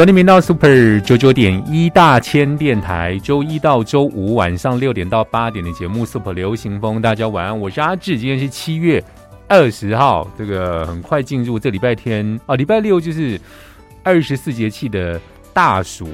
昨天频道 Super 九九点一大千电台，周一到周五晚上六点到八点的节目 Super 流行风，大家晚安，我是阿志，今天是七月二十号，这个很快进入这礼拜天啊，礼拜六就是二十四节气的大暑，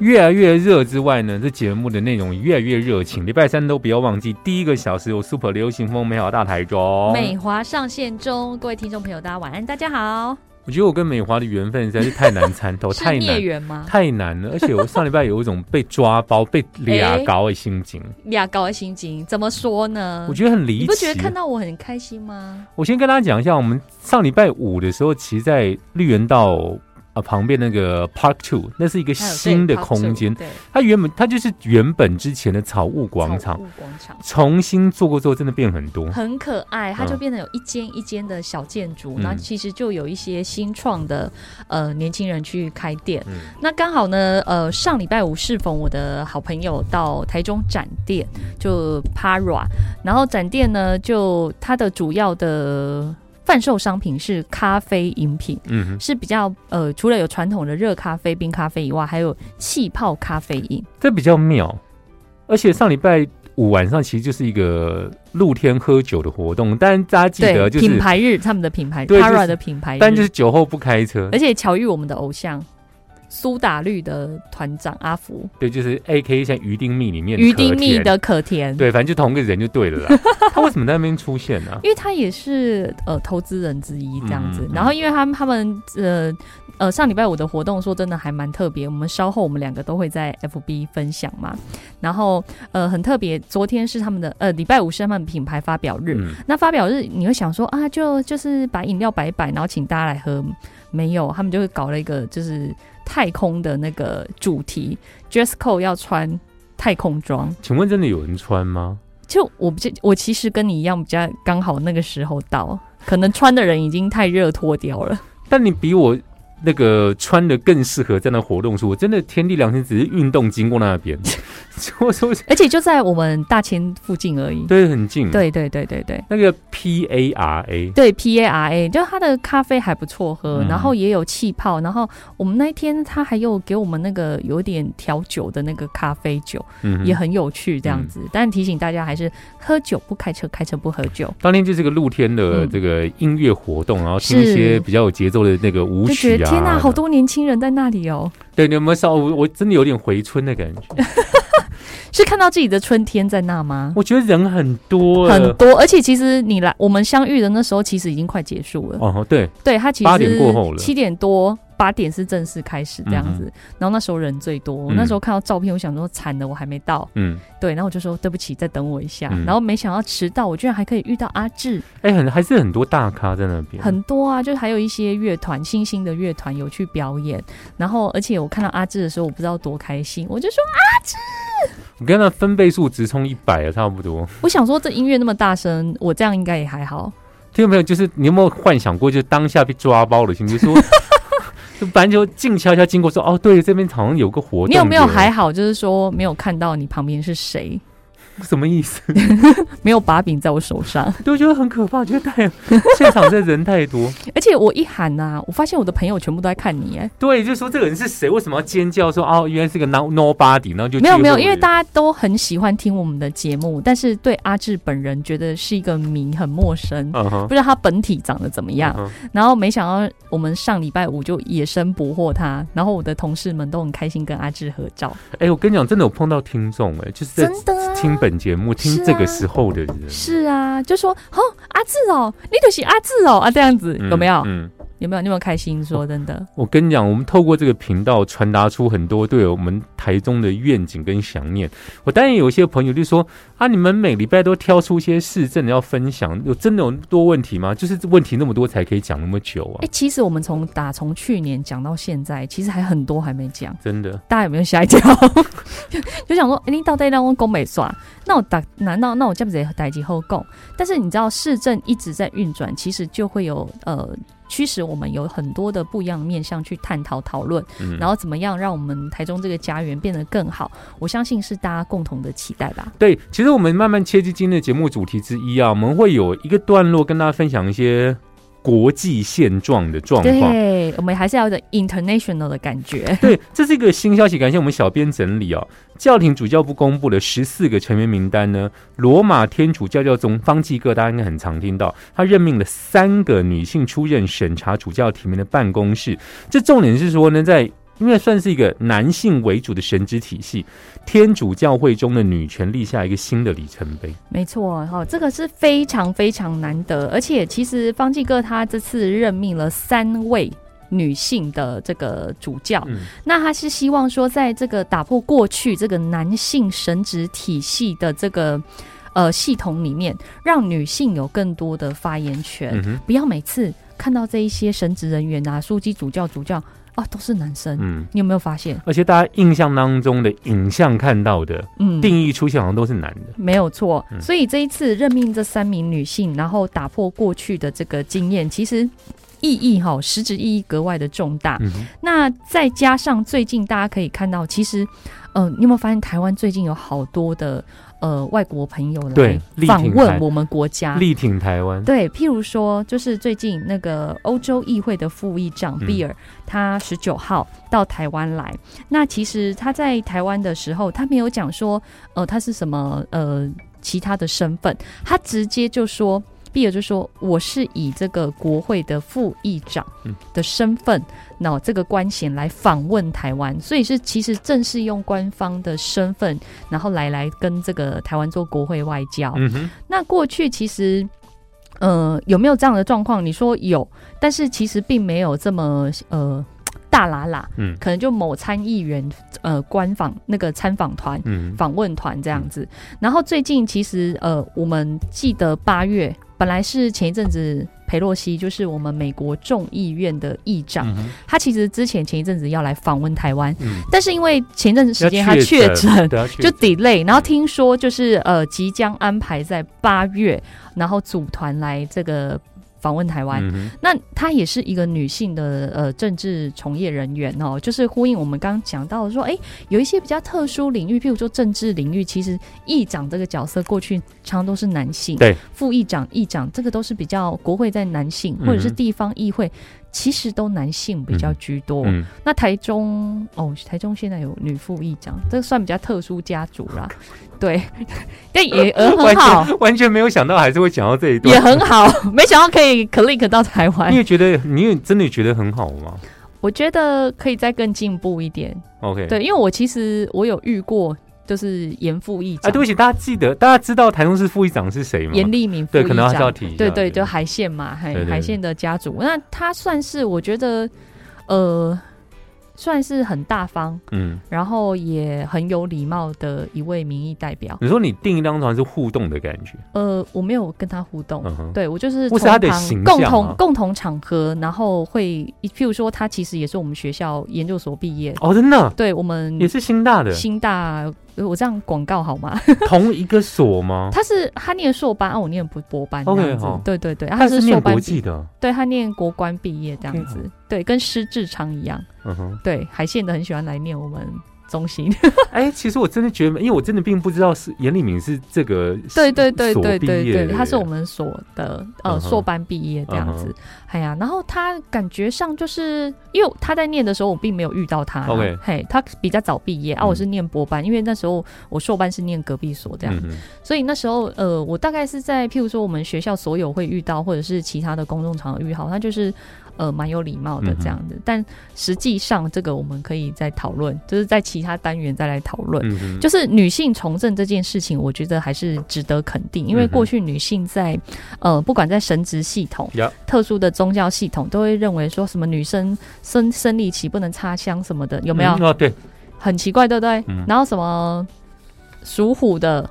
越来越热之外呢，这节目的内容越来越热情，礼拜三都不要忘记，第一个小时有 Super 流行风美好大台中，美华上线中，各位听众朋友，大家晚安，大家好。我觉得我跟美华的缘分实在是太难参透，太难缘吗？太难了，而且我上礼拜有一种被抓包、被俩高的心情。俩高的心情怎么说呢？我觉得很离奇。你不觉得看到我很开心吗？我先跟大家讲一下，我们上礼拜五的时候，其实，在绿园道。啊，旁边那个 Park Two，那是一个新的空间。对，它原本它就是原本之前的草物广场，广场重新做过之后，真的变很多，很可爱。它就变得有一间一间的小建筑，那其实就有一些新创的呃年轻人去开店。那刚好呢，呃，上礼拜五适逢我的好朋友到台中展店，就 Para，然后展店呢，就它的主要的。贩售商品是咖啡饮品，嗯，是比较呃，除了有传统的热咖啡、冰咖啡以外，还有气泡咖啡饮，这比较妙。而且上礼拜五晚上其实就是一个露天喝酒的活动，但大家记得就是品牌日，他们的品牌 Tara 的品牌，但就是酒后不开车，而且巧遇我们的偶像。苏打绿的团长阿福，对，就是 A K 像鱼丁蜜里面鱼丁蜜的可甜，对，反正就同个人就对了啦。他为什么在那边出现呢？因为他也是呃投资人之一这样子。然后因为他们他们呃呃上礼拜五的活动说真的还蛮特别，我们稍后我们两个都会在 F B 分享嘛。然后呃很特别，昨天是他们的呃礼拜五是他们品牌发表日。那发表日你会想说啊，就就是把饮料摆摆，然后请大家来喝，没有，他们就会搞了一个就是。太空的那个主题，dress code 要穿太空装，请问真的有人穿吗？就我不，我其实跟你一样，比较刚好那个时候到，可能穿的人已经太热脱掉了。但你比我。那个穿的更适合在那活动，是我真的天地良心，只是运动经过那边，我 说，而且就在我们大千附近而已，对，很近，对对对对对。那个 P A R A，对 P A R A，就它的咖啡还不错喝，然后也有气泡，然后我们那一天他还有给我们那个有点调酒的那个咖啡酒，嗯，也很有趣这样子。但提醒大家还是喝酒不开车，开车不喝酒。当天就是个露天的这个音乐活动，然后听一些比较有节奏的那个舞曲啊。天呐，好多年轻人在那里哦！对，你有没有稍我真的有点回春的感觉，是看到自己的春天在那吗？我觉得人很多，很多，而且其实你来我们相遇的那时候，其实已经快结束了。哦，对，对他其实八点过后了，七点多。八点是正式开始这样子，然后那时候人最多。我那时候看到照片，我想说惨了，我还没到。嗯，对，然后我就说对不起，再等我一下。然后没想到迟到，我居然还可以遇到阿志。哎，很还是很多大咖在那边。很多啊，就是还有一些乐团，新兴的乐团有去表演。然后，而且我看到阿志的时候，我不知道多开心，我就说阿志。我跟他分贝数直冲一百啊，差不多。我想说这音乐那么大声，我这样应该也还好。听到没有？就是你有没有幻想过，就当下被抓包的心，就说。反正就静悄悄经过，说：“哦，对，这边好像有个活动。”你有没有还好？就是说没有看到你旁边是谁。什么意思？没有把柄在我手上，对，我觉得很可怕，觉得太现场这人太多，而且我一喊呐，我发现我的朋友全部都在看你，哎，对，就说这个人是谁？为什么要尖叫？说哦，原来是个 no nobody，然后就没有没有，因为大家都很喜欢听我们的节目，但是对阿志本人觉得是一个谜，很陌生，不知道他本体长得怎么样。然后没想到我们上礼拜五就野生捕获他，然后我的同事们都很开心跟阿志合照。哎，我跟你讲，真的有碰到听众，哎，就是真的听本。节目听这个时候的人是啊，就说哦阿志哦，你就是阿志哦啊这样子有没有？嗯，有没有？你有没有开心？说真的，我跟你讲，我们透过这个频道传达出很多对我们台中的愿景跟想念。我当然有一些朋友就说啊，你们每礼拜都挑出一些市政要分享，有真的有多问题吗？就是问题那么多才可以讲那么久啊哎、？其实我们从打从去年讲到现在，其实还很多还没讲。真的，大家有没有吓一跳？就 就想说，哎、你到底让我讲美耍？那我打难道那我这样子代际后供？但是你知道市政一直在运转，其实就会有呃驱使我们有很多的不一样的面向去探讨讨论，嗯然后怎么样让我们台中这个家园变得更好？我相信是大家共同的期待吧。对，其实我们慢慢切进今天的节目主题之一啊，我们会有一个段落跟大家分享一些国际现状的状况。对，我们还是要有点 international 的感觉。对，这是一个新消息，感谢我们小编整理哦。教廷主教部公布了十四个成员名单呢，罗马天主教教宗方济各，大家应该很常听到，他任命了三个女性出任审查主教提名的办公室。这重点是说呢，在因为算是一个男性为主的神职体系，天主教会中的女权立下一个新的里程碑。没错，哈、这个是非常非常难得，而且其实方济哥他这次任命了三位。女性的这个主教，嗯那他是希望说，在这个打破过去这个男性神职体系的这个呃系统里面，让女性有更多的发言权，嗯，不要每次看到这一些神职人员啊，书记、主教、主教啊，都是男生。嗯。你有没有发现？而且大家印象当中的影像看到的嗯，定义出现好像都是男的，没有错，嗯所以这一次任命这三名女性，然后打破过去的这个经验，其实意义哈，实质意义格外的重大。嗯，那再加上最近大家可以看到，其实，呃，你有没有发现台湾最近有好多的呃外国朋友来访问我们国家？力挺台湾，对，譬如说，就是最近那个欧洲议会的副议长嗯比尔，他十九号到台湾来。那其实他在台湾的时候，他没有讲说，呃，他是什么呃其他的身份，他直接就说。比尔就说：“我是以这个国会的副议长嗯的身份，那、这个官衔来访问台湾，所以是其实正是用官方的身份，然后来来跟这个台湾做国会外交。嗯，那过去其实，呃，有没有这样的状况？你说有，但是其实并没有这么呃大喇喇，嗯可能就某参议员呃官访那个参访团。嗯，访问团这样子，然后最近其实呃，我们记得八月本来是前一阵子裴洛西，就是我们美国众议院的议长，嗯他其实之前前一阵子要来访问台湾，嗯，但是因为前一阵子时间他确诊，就诊 delay，然后听说就是呃即将安排在八月，然后组团来这个访问台湾。嗯那她也是一个女性的呃政治从业人员哦，就是呼应我们刚刚讲到的说，哎，有一些比较特殊领域，譬如说政治领域，其实议长这个角色过去常常都是男性，对，副议长、议长这个都是比较国会在男性，或者是地方议会，其实都男性比较居多。嗯，那台中哦，台中现在有女副议长，这个算比较特殊家族啦，对，但也呃很完好，全完全没有想到还是会讲到这一段。也，很好，没想到可以 click 到台湾。你，也觉得你也真的觉得很好吗？我觉得可以再更进步一点。？OK，对，因为我其实我有遇过，就是严副议啊，长，对不起，大家记得大家知道台中市副议长是谁吗？严立明副对，可能还是要长，提一下。对对，就海线嘛，海海线的家族，那他算是我觉得呃，算是很大方，嗯，然后也很有礼貌的一位民意代表。你说你订一张床是互动的感觉，呃，我没有跟他互动，嗯，对我就是或是他的形共象啊。同共同场合，然后会，譬如说他其实也是我们学校研究所毕业，哦，真的？对我们也是新大的，新大，呃我这样广告好吗？同一个所吗？他是他念硕班，啊，我念博博班这样子。对对对，他是念国际的，对他念国关毕业这样子。对，跟施志昌一样，嗯哼。对，海线的很喜欢来念我们中心，哎，其实我真的觉得，因为我真的并不知道是严立敏是这个对对对对对他是我们所的呃嗯硕班毕业这样子。嗯，哎呀，然后他感觉上就是因为他在念的时候，我并没有遇到他嘿，他比较早毕业啊，嗯。我是念博班，因为那时候我硕班是念隔壁所这样，嗯所以那时候呃，我大概是在譬如说我们学校所有会遇到，或者是其他的公众场合遇到，他就是呃蛮有礼貌的这样子。但实际上，这个我们可以再讨论，就是在其他单元再来讨论。嗯，就是女性从政这件事情，我觉得还是值得肯定，因为过去女性在呃，不管在神职系统、呀特殊的宗教系统，都会认为说什么女生生生理期不能插香什么的，有没有？对，很奇怪，对不对？嗯然后什么属虎的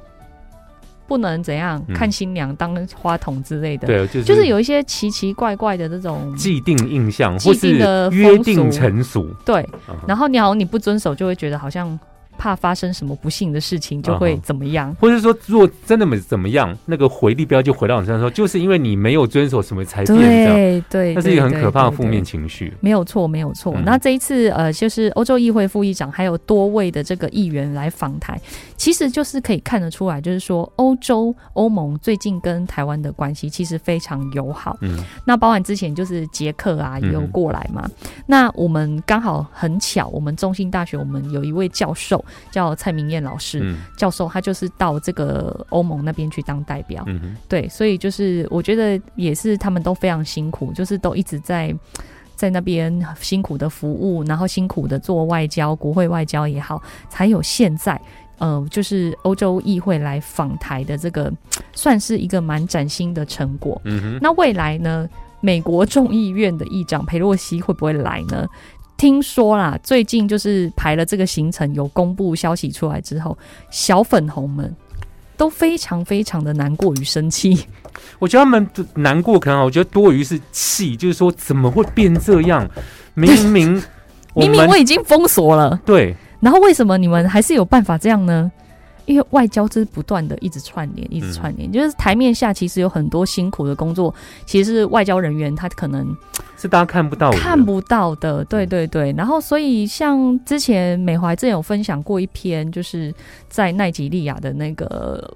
不能怎样、嗯。看新娘当花童之类的，对，就是就是有一些奇奇怪怪的这种既定印象既或是定的约定成俗。对，然后你好像你不遵守，就会觉得好像怕发生什么不幸的事情，就会怎么样。或者说，如果真的没怎么样，那个回力标就回到你身上说，就是因为你没有遵守什么才变这样，对对，那是一个很可怕的负面情绪。没有错，没有错。嗯。那这一次，呃，就是欧洲议会副议长还有多位的这个议员来访台，其实就是可以看得出来，就是说欧洲欧盟最近跟台湾的关系其实非常友好。嗯那包含之前就是捷克啊也有过来嘛。那我们刚好很巧，我们中兴大学我们有一位教授叫蔡明燕老师，嗯教授他就是到这个欧盟那边去当代表。嗯哼对，所以就是我觉得也是他们都非常辛苦，就是都一直在在那边辛苦的服务，然后辛苦的做外交、国会外交也好，才有现在。呃，就是欧洲议会来访台的这个，算是一个蛮崭新的成果。嗯哼，那未来呢，美国众议院的议长佩洛西会不会来呢？听说啦，最近就是排了这个行程，有公布消息出来之后，小粉红们都非常非常的难过与生气。我觉得他们难过，可能我觉得多余是气，就是说怎么会变这样？明明 明明我已经封锁了，对然后为什么你们还是有办法这样呢？因为外交就是不断的一直串联，一直串联，就是台面下其实有很多辛苦的工作，其实是外交人员他可能是大家看不到的，看不到的，对对对。然后，所以像之前美怀正有分享过一篇，就是在奈及利亚的那个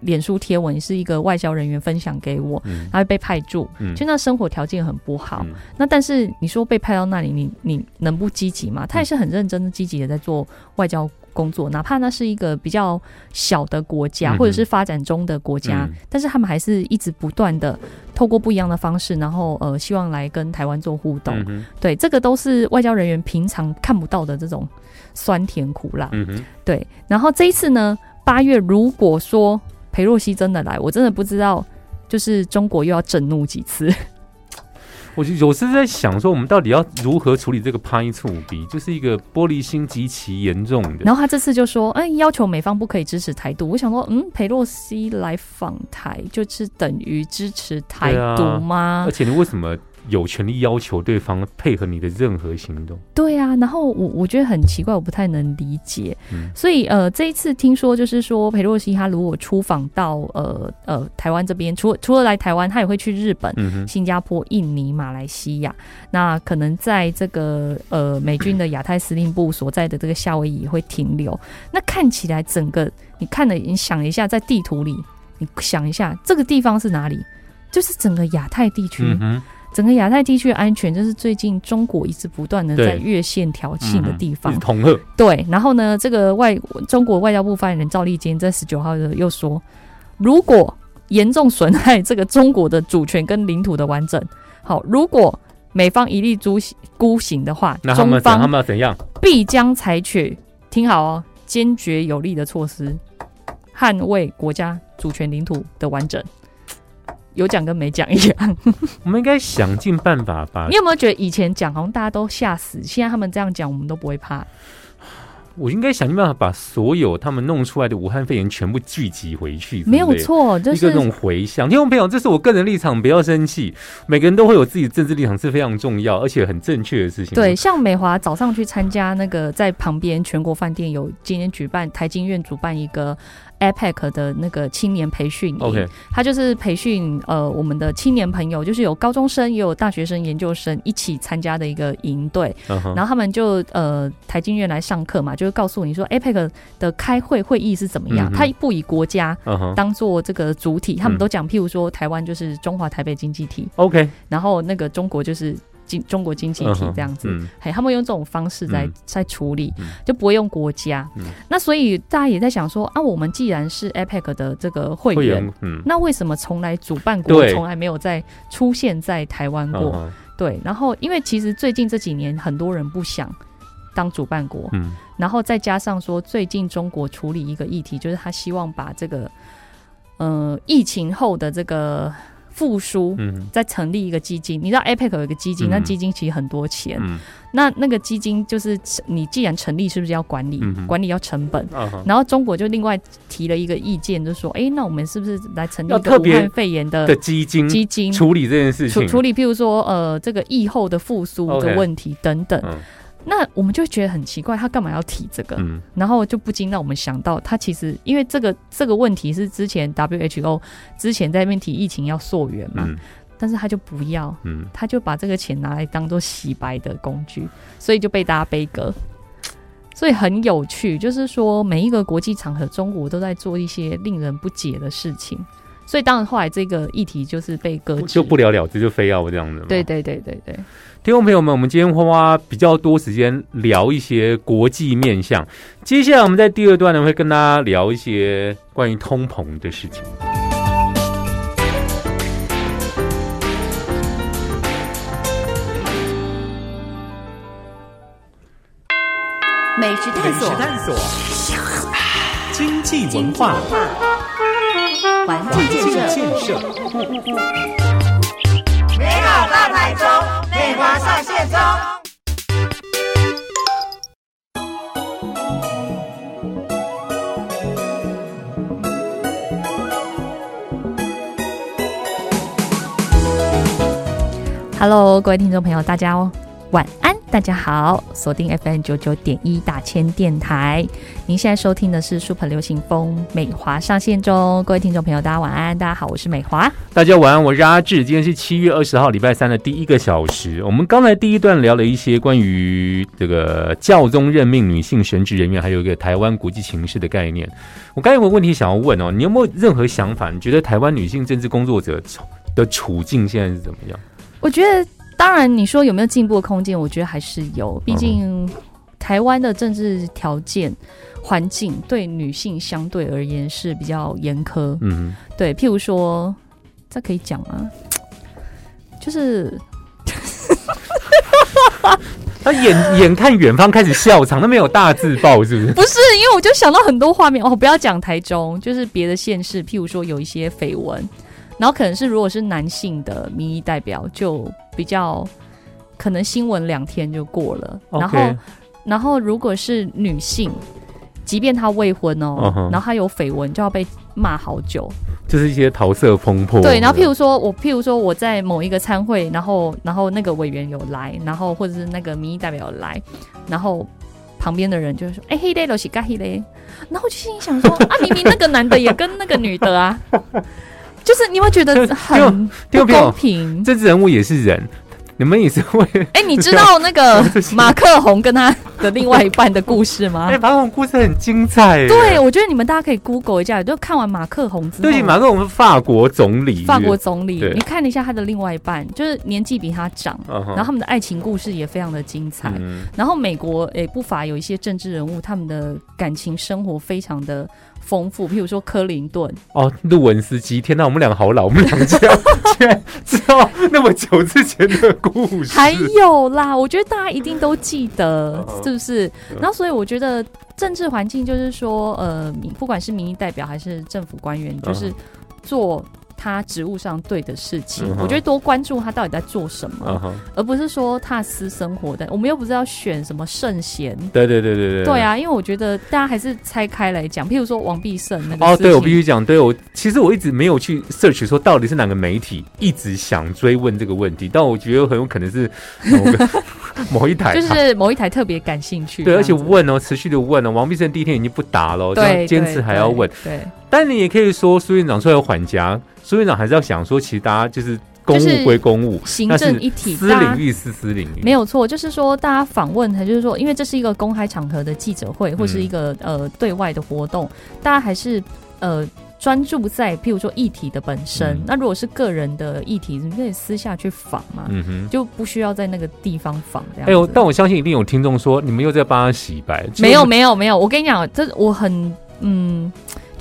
脸书贴文，是一个外交人员分享给我，嗯。他会被派驻，嗯。就那生活条件很不好。嗯。那但是你说被派到那里，你你能不积极吗？他也是很认真的、积极的在做外交工作，哪怕那是一个比较小的国家，或者是发展中的国家，嗯但是他们还是一直不断的透过不一样的方式，然后呃，希望来跟台湾做互动。嗯对，这个都是外交人员平常看不到的这种酸甜苦辣。嗯，对，然后这一次呢，八月如果说裴若曦真的来，我真的不知道，就是中国又要震怒几次。我就有时在想说，我们到底要如何处理这个拍醋鼻，就是一个玻璃心极其严重的。然后他这次就说，哎，要求美方不可以支持台独。我想说，嗯，裴洛西来访台，就是等于支持台独吗？而且你为什么有权利要求对方配合你的任何行动？对啊，然后我我觉得很奇怪，我不太能理解。嗯所以呃，这一次听说就是说，裴洛西他如果出访到呃呃台湾这边，除了除了来台湾，他也会去日本、嗯，新加坡、印尼、马来西亚。那可能在这个呃美军的亚太司令部所在的这个夏威夷也会停留。那看起来整个你看了，你想一下，在地图里，你想一下这个地方是哪里？就是整个亚太地区。整个亚太地区的安全，就是最近中国一直不断的在越线挑衅的地方对，然后呢，这个外中国外交部发言人赵立坚在十九号的又说，如果严重损害这个中国的主权跟领土的完整，好，如果美方一力孤孤行的话，中那他们他方们要怎样？必将采取听好哦，坚决有力的措施，捍卫国家主权领土的完整。有讲跟没讲一样，我们应该想尽办法把你有没有觉得以前讲好像大家都吓死，现在他们这样讲，我们都不会怕？我应该想尽办法把所有他们弄出来的武汉肺炎全部聚集回去，没有，错，就是一个那种回响。听众朋友，这是我个人立场，不要生气。每个人都会有自己的政治立场，是非常重要而且很正确的事情。对，，像美华早上去参加那个在旁边全国饭店有今天举办台经院主办一个 APEC 的那个青年培训营。OK，他就是培训呃我们的青年朋友，就是有高中生也有大学生、研究生一起参加的一个营队，然后他们就呃台经院来上课嘛，就是告诉你说 APEC 的开会会议是怎么样，他不以国家当做这个主体，他们嗯。都讲，譬如说台湾就是中华台北经济体，，OK，然后那个中国就是经中国经济体这样子。嗯。嘿，他们用这种方式在、嗯。在处理嗯，就不会用国家。嗯。那所以大家也在想说啊，我们既然是 APEC 的这个会员，嗯，那为什么从来主办国从来没有在出现在台湾过？对，然后因为其实最近这几年很多人不想当主办国，嗯。然后再加上说最近中国处理一个议题，就是他希望把这个呃疫情后的这个复苏。嗯再成立一个基金，你知道 APEC 有一个基金，嗯那基金其实很多钱。嗯那那个基金就是你既然成立，是不是要管理？嗯管理要成本。啊然后中国就另外提了一个意见，就说：哎，那我们是不是来成立一个武汉肺炎的的基金基金，处理这件事情，处处理，譬如说呃这个疫后的复苏的问题等等。嗯那我们就觉得很奇怪，他干嘛要提这个？嗯然后就不禁让我们想到，他其实因为这个这个问题是之前 WHO 之前在那边提疫情要溯源嘛，嗯但是他就不要，嗯，他就把这个钱拿来当做洗白的工具，所以就被大家背歌。所以很有趣，就是说每一个国际场合，中国都在做一些令人不解的事情。所以当然后来这个议题就是被搁置，就不了了之，就非要这样子嘛。对对对对对。听众朋友们，我们今天会花比较多时间聊一些国际面向。接下来我们在第二段呢，会跟大家聊一些关于通膨的事情。美食探索，探索，经济文化，环境建设，美好大台中，美华上线中。Hello，各位听众朋友，大家晚安，大家好，锁定 FM 九九点一大千电台。您现在收听的是 Super 流行风美华上线中，各位听众朋友，大家晚安，大家好，我是美华。大家晚安，我是阿志。今天是七月二十号，礼拜三的第一个小时。我们刚才第一段聊了一些关于这个教宗任命女性神职人员，还有一个台湾国际情势的概念。我刚有个问题想要问哦，你有没有任何想法？你觉得台湾女性政治工作者的处境现在是怎么样？我觉得，当然你说有没有进步的空间，我觉得还是有，毕竟台湾的政治条件。环境对女性相对而言是比较严苛，嗯对，譬如说，这可以讲吗？就是，他眼眼看远方开始笑场，那没有大字报是不是？不是，因为我就想到很多画面哦，不要讲台中，就是别的县市，譬如说有一些绯闻，然后可能是如果是男性的民意代表，就比较可能新闻两天就过了，然后然后如果是女性，即便她未婚哦然后她有绯闻，就要被骂好久。就是一些桃色风波。对，然后譬如说我，譬如说我在某一个参会，然后然后那个委员有来，然后或者是那个民意代表有来，然后旁边的人就会说：“哎、黑嘞，罗西嘎黑嘞。”然后我就心里想说：“啊，明明那个男的也跟那个女的啊，就是你会觉得 很不公平。政治人物也是人，你们也是会。哎、你知道那个 马克宏跟他的另外一半的故事吗哎，？马克龙故事很精彩。对，，我觉得你们大家可以 Google 一下，就看完马克宏之后，对，马克龙是法国总理，法国总理，你看了一下他的另外一半，就是年纪比他长，然后他们的爱情故事也非常的精彩。嗯然后美国诶不乏有一些政治人物，他们的感情生活非常的丰富，譬如说克林顿，哦，路文斯基，天哪，我们两个好老，我们两个竟然知道那么久之前的故事，还有啦，我觉得大家一定都记得嗯，是不是嗯？然后所以我觉得政治环境就是说，呃，不管是民意代表还是政府官员，就是嗯做。他职务上对的事情，嗯我觉得多关注他到底在做什么，嗯，而不是说他私生活的。我们又不是要选什么圣贤，对对对对对，对。啊，因为我觉得大家还是拆开来讲，譬如说王必胜那个哦，对，我必须讲，对我其实我一直没有去 search 说到底是哪个媒体一直想追问这个问题，但我觉得很有可能是某个 某一台，就是某一台特别感兴趣，对，而且问哦，持续的问哦，王必胜第一天已经不答了，这对样坚持还要问，，对，对但你也可以说苏院长出来缓颊，苏院长还是要想说，其实大家就是公务归公务，行政一体，私领域是私领域，没有错，就是说大家访问，他就是说，因为这是一个公开场合的记者会，或嗯是一个、呃对外的活动，大家还是呃。专注在譬如说议题的本身，嗯那如果是个人的议题，你可以私下去访嘛，嗯哼。就不需要在那个地方访这样哎呦，但我相信一定有听众说，你们又在帮他洗白。没有没有没有，我跟你讲，这我很嗯，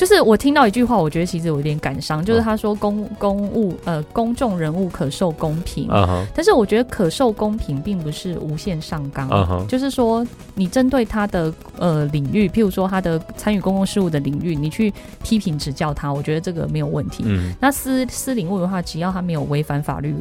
就是我听到一句话，我觉得其实有点感伤，就是他说公公务呃公众人物可受公平，但是我觉得可受公平并不是无限上纲，就是说你针对他的呃领域，譬如说他的参与公共事务的领域，你去批评指教他，我觉得这个没有问题。嗯，那私私领域的话，只要他没有违反法律，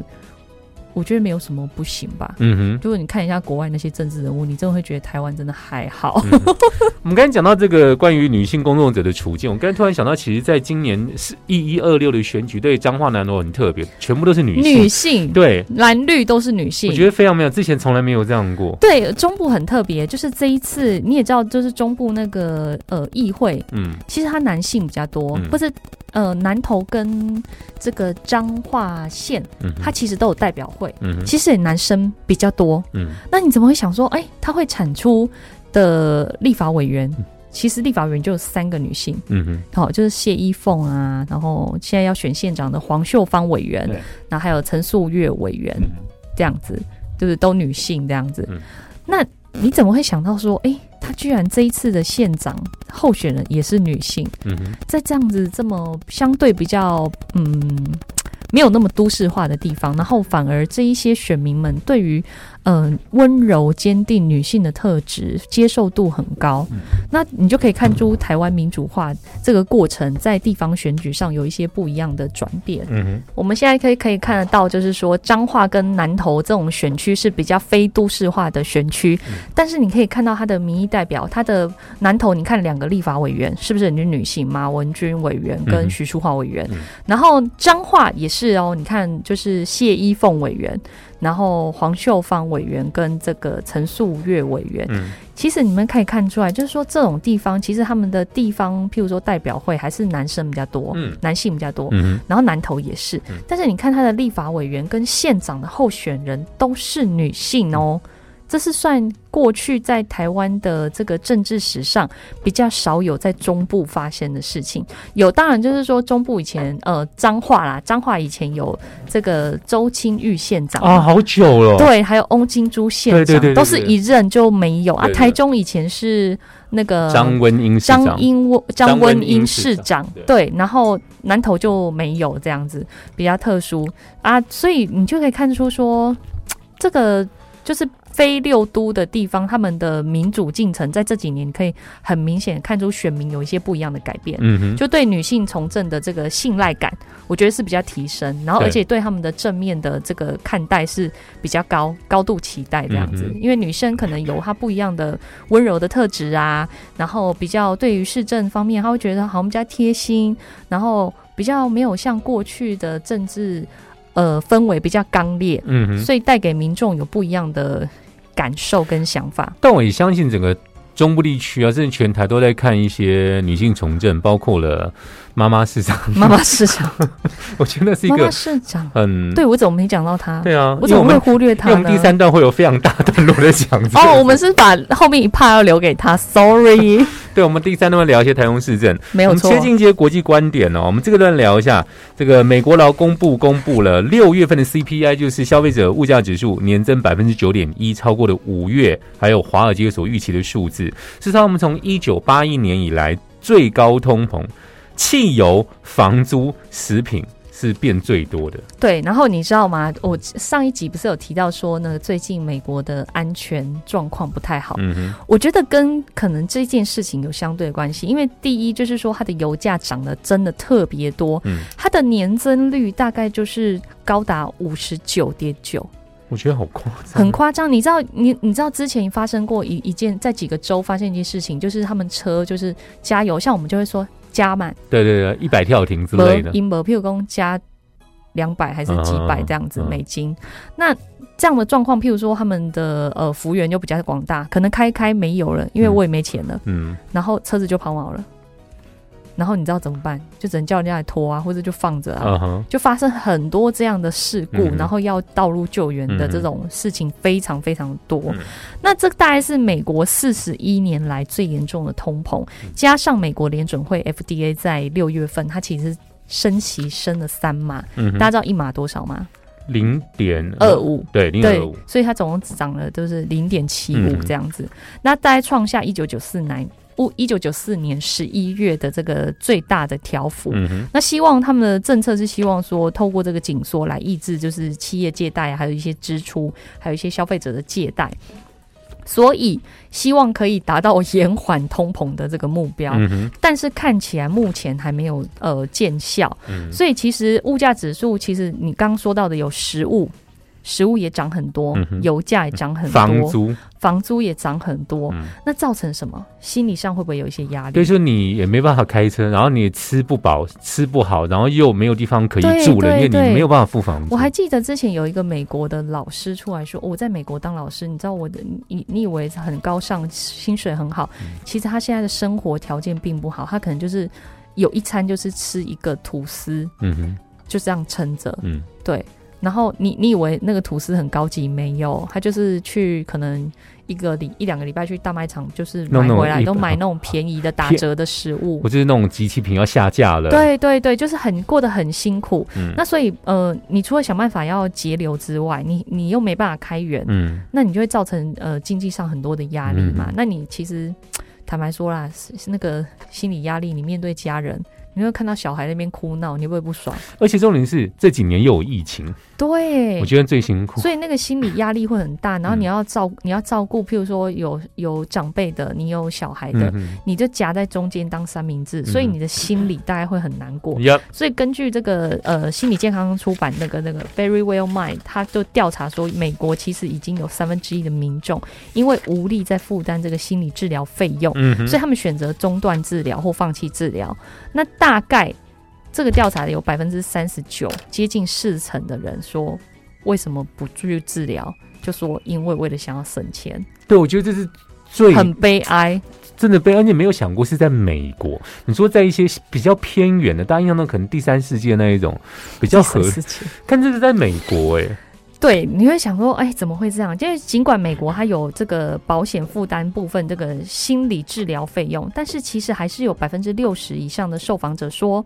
我觉得没有什么不行吧。嗯哼。如果你看一下国外那些政治人物，你真的会觉得台湾真的还好。嗯 我们刚才讲到这个关于女性工作者的处境，我刚才突然想到，其实，在今年是一一二六的选举，对彰化南都很特别，全部都是女性。女性对，蓝绿都是女性，我觉得非常没有，之前从来没有这样过。对中部很特别，就是这一次你也知道，就是中部那个呃议会，嗯其实他男性比较多，嗯或者呃南投跟这个彰化县，嗯哼，它其实都有代表会，嗯其实也男生比较多。嗯。那你怎么会想说，哎、他会产出的立法委员？其实立法委员就有三个女性，嗯哼，好、就是谢依凤啊，然后现在要选县长的黄秀芳委员对，然后还有陈素月委员，嗯。这样子，就是都女性这样子。嗯。那你怎么会想到说，哎、他居然这一次的县长候选人也是女性，嗯哼，在这样子这么相对比较嗯没有那么都市化的地方，然后反而这一些选民们对于嗯、呃温柔坚定女性的特质接受度很高，嗯。那你就可以看出台湾民主化这个过程在地方选举上有一些不一样的转变。嗯哼，我们现在可以可以看得到，就是说彰化跟南投这种选区是比较非都市化的选区，但是你可以看到他的民意代表，他的南投，你看两个立法委员是不是女女性？马文君委员跟徐淑华委员，嗯。然后彰化也是哦，你看就是谢依凤委员，然后黄秀芳委员跟这个陈素月委员，嗯。其实你们可以看出来，就是说这种地方，其实他们的地方，譬如说代表会还是男生比较多，嗯。男性比较多，嗯，然后南投也是，嗯。但是你看他的立法委员跟县长的候选人都是女性哦，这是算过去在台湾的这个政治史上比较少有在中部发生的事情。有，当然就是说中部以前呃彰化啦，彰化以前有这个周清玉县长。啊，好久了。，对，还有翁金珠县长，对对对对都是一任就没有。啊。台中以前是那个张温英张英温张张温英市长，对，然后南投就没有这样子，比较特殊。啊，所以你就可以看出说，这个就是非六都的地方，他们的民主进程在这几年，可以很明显看出选民有一些不一样的改变。嗯哼，就对女性从政的这个信赖感，我觉得是比较提升，然后而且对。他们的正面的这个看待是比较高高度期待这样子，嗯因为女生可能有她不一样的温柔的特质啊，然后比较对于市政方面，她会觉得好像比较贴心，然后比较没有像过去的政治呃氛围比较刚烈，嗯哼，所以带给民众有不一样的感受跟想法。但我也相信整个中部地区啊，甚至全台都在看一些女性从政，包括了妈妈市长。妈妈市长，我觉得是一个市长，很对我怎么没讲到他？对啊，我怎么会忽略他呢？因为我们第三段会有非常大段落的讲 这个哦，我们是把后面一 part 要留给他，sorry，对，我们第三段会聊一些台中市政。没有错我们切。进一些国际观点哦。我们这个段聊一下，这个美国劳工部公布了六月份的 CPI，就是消费者物价指数年增百分之九点一，超过了五月还有华尔街所预期的数字，是他们从一九八一年以来最高通膨，汽油、房租、食品是变最多的。对，然后你知道吗？我上一集不是有提到说呢，最近美国的安全状况不太好。嗯哼，我觉得跟可能这件事情有相对的关系，因为第一就是说它的油价涨得真的特别多，嗯，它的年增率大概就是高达五十九点九，我觉得好夸张，很夸张。你知道，你你知道之前发生过一一件，在几个州发现一件事情，就是他们车就是加油，像我们就会说加满。对对对，一百跳停之类的。英博，譬如讲加两百还是几百这样子美金。那这样的状况，譬如说他们的呃服务员就比较广大，可能开一开没有了，因为嗯我也没钱了，嗯，然后车子就抛锚了。然后你知道怎么办？就只能叫人家来拖啊，或者就放着啊。就发生很多这样的事故，嗯然后要道路救援的这种事情非常非常多。嗯。那这大概是美国四十一年来最严重的通膨，嗯。加上美国联准会 FDA 在六月份，它其实升息升了三码，嗯，大家知道一码多少吗？零点二，五。对，零点二五，，所以它总共只涨了就是零点七五嗯这样子，那大概创下一九九四年五一九九四年十一月的这个最大的条幅。嗯，那希望他们的政策是希望说，透过这个紧缩来抑制，就是企业借贷啊，还有一些支出，还有一些消费者的借贷，所以希望可以达到延缓通膨的这个目标。嗯，但是看起来目前还没有呃见效，嗯。所以其实物价指数，其实你刚刚说到的有食物，食物也涨很多，嗯油价也涨很多，房租，房租也涨很多，嗯那造成什么？心理上会不会有一些压力对，力？说你也没办法开车，然后你也吃不饱，吃不好，然后又没有地方可以住了，因为你没有办法付房租。我还记得之前有一个美国的老师出来说，我在美国当老师，你知道我的你你以为很高尚，薪水很好，嗯其实他现在的生活条件并不好，他可能就是有一餐就是吃一个吐司，嗯哼，就这样撑着，嗯，对。然后你你以为那个吐司很高级？没有，他就是去可能一个礼一两个礼拜去大卖场，就是买回来都买那种便宜的打折的食物我。就是那种机器品要下架了。，对对对，就是很过得很辛苦。嗯那所以呃，你除了想办法要节流之外，你你又没办法开源，嗯，那你就会造成呃经济上很多的压力嘛。嗯那你其实 坦白说啦，是是那个心理压力，你面对家人，你会看到小孩那边哭闹，你会不会不爽？而且重点是这几年又有疫情，对。我，觉得最辛苦。所以那个心理压力会很大，然后嗯。你要照你要照顾，譬如说有有长辈的，你有小孩的，嗯你就夹在中间当三明治，所以你的心理大概会很难过。所以根据这个呃心理健康出版那个那个 Very Well Mind，他就调查说，美国其实已经有三分之一的民众因为无力在负担这个心理治疗费用，嗯，所以他们选择中断治疗或放弃治疗。那大概这个调查有百分之三十九，接近四成的人说，为什么不去治疗？就说因为为了想要省钱，对，我觉得这是最很悲哀。真的悲，而且没有想过是在美国。你说在一些比较偏远的，大家印象中可能第三世界那一种比较合。看这是在美国哎、对，你会想说，哎，怎么会这样？因为尽管美国它有这个保险负担部分这个心理治疗费用，但是其实还是有百分之六十以上的受访者说，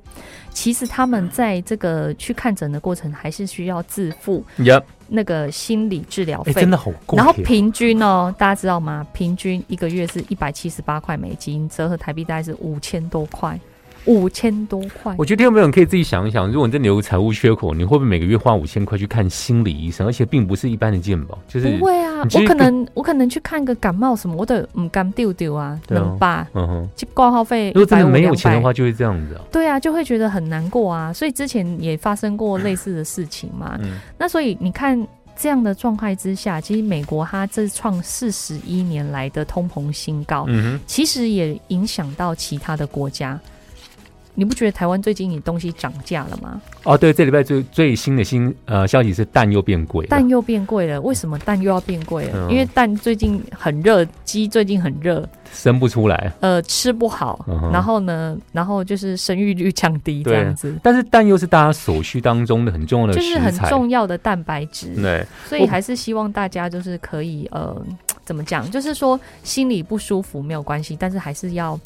其实他们在这个去看诊的过程还是需要自付 Yep，那个心理治疗哎、费。真的好贵耶。然后平均哦，大家知道吗？平均一个月是一百七十八块美金，折合台币大概是五千多块，五千多块。我觉得听众朋友可以自己想一想，如果你真的有财务缺口，你会不会每个月花五千块去看心理医生？而且并不是一般的健保，就是不会啊我可能我可能去看个感冒什么，我都唔敢丢丢啊，能吧？嗯哼，去挂号费，如果真的没有150钱的话，就会这样子啊。对啊，就会觉得很难过啊。所以之前也发生过类似的事情嘛。嗯那所以你看这样的状态之下，其实美国它这创四十一年来的通膨新高，嗯其实也影响到其他的国家。你不觉得台湾最近你东西涨价了吗？哦，对，这礼拜最最新的新呃消息是蛋又变贵，蛋又变贵了，为什么蛋又要变贵了？嗯因为蛋最近很热，鸡最近很热，生不出来。呃，吃不好，嗯然后呢，然后就是生育率降低这样子，但是蛋又是大家所需当中的很重要的就是很，重要的蛋白质。对，所以还是希望大家就是可以呃，怎么讲？就是说心里不舒服没有关系，但是还是要。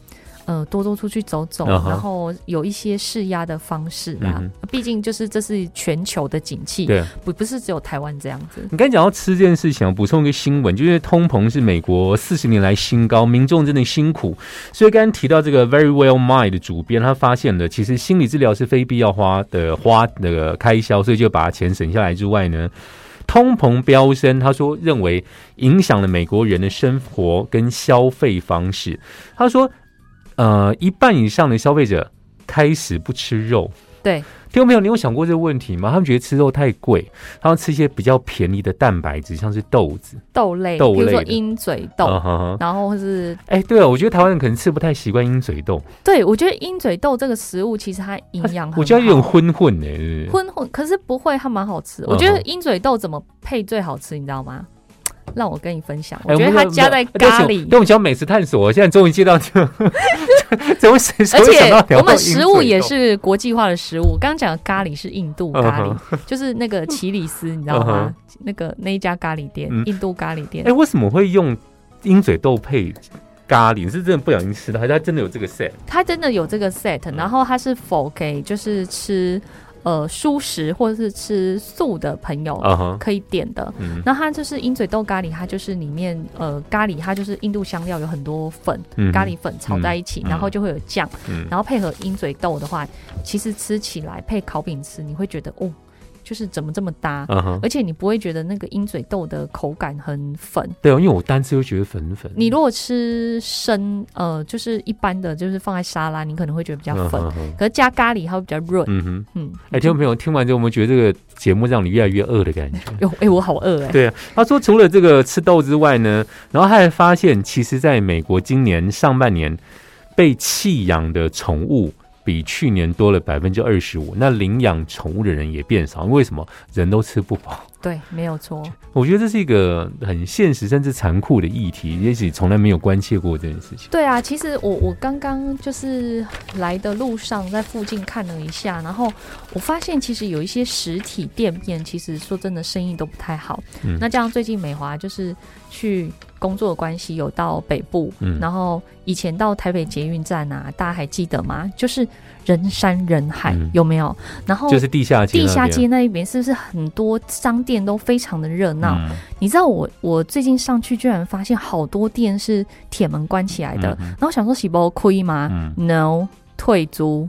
呃，多多出去走走然后有一些释压的方式啦嗯。毕竟就是这是全球的景气，对。不不是只有台湾这样子。你刚才讲到吃这件事情，我补充一个新闻，就是通膨是美国四十年来新高，民众真的辛苦。所以刚刚提到这个 Very Well Mind 的主编，他发现了其实心理治疗是非必要花的花那个开销，所以就把钱省下来之外呢。通膨飙升，他说认为影响了美国人的生活跟消费方式。他说，呃，一半以上的消费者开始不吃肉。对，听众朋友，你有想过这个问题吗？他们觉得吃肉太贵，他们吃一些比较便宜的蛋白质，像是豆子、豆类，比如说鹰嘴豆，然后是哎、对了，我觉得台湾人可能吃不太习惯鹰嘴豆，对我觉得鹰嘴豆这个食物其实它营养我觉得有点混混呢、混混，可是不会，它蛮好吃。嗯我觉得鹰嘴豆怎么配最好吃，你知道吗？让我跟你分享，我哎觉得它加在咖喱，对我们讲美食探索，我现在终于接到这个，怎么谁而且我们食物也是国际化的食物。刚刚讲的咖喱是印度咖喱嗯，就是那个奇里斯，你知道吗？那个那一家咖喱店嗯，印度咖喱店哎、。为什么会用鹰嘴豆配咖喱？是真的不小心吃的，还是他真的有这个 set？他真的有这个 set，嗯然后他是否给就是吃呃素食或者是吃素的朋友可以点的。嗯。然后它就是鹰嘴豆咖喱，它就是里面呃咖喱，它就是印度香料有很多粉，嗯咖喱粉炒在一起，嗯。然后就会有酱，嗯。然后配合鹰嘴豆的话，其实吃起来配烤饼吃，你会觉得哦，就是怎么这么搭，而且你不会觉得那个鹰嘴豆的口感很粉。对哦，因为我单吃会觉得粉粉，你如果吃生，呃，就是一般的，就是放在沙拉，你可能会觉得比较粉，嗯哼可是加咖喱它会比较润。嗯哼，嗯，哎，听众朋友听完之后，我们觉得这个节目让你越来越饿的感觉。哟，哎、我好饿哎、对啊，他说除了这个吃豆之外呢，然后他还发现，其实在美国今年上半年被弃养的宠物比去年多了百分之二十五，那领养宠物的人也变少，为什么？人都吃不饱。对，没有错。我觉得这是一个很现实甚至残酷的议题，也许从来没有关切过这件事情。对啊，其实我我刚刚就是来的路上，在附近看了一下，然后我发现其实有一些实体店面，其实说真的生意都不太好。嗯那这样最近美华就是去工作的关系，有到北部，嗯然后以前到台北捷运站啊，大家还记得吗？就是人山人海，嗯。有没有？然后就是地下街那边，地下街那一边是不是很多商店都非常的热闹？嗯。你知道我我最近上去居然发现好多店是铁门关起来的，嗯然后想说喜包亏吗、嗯。N o 退租。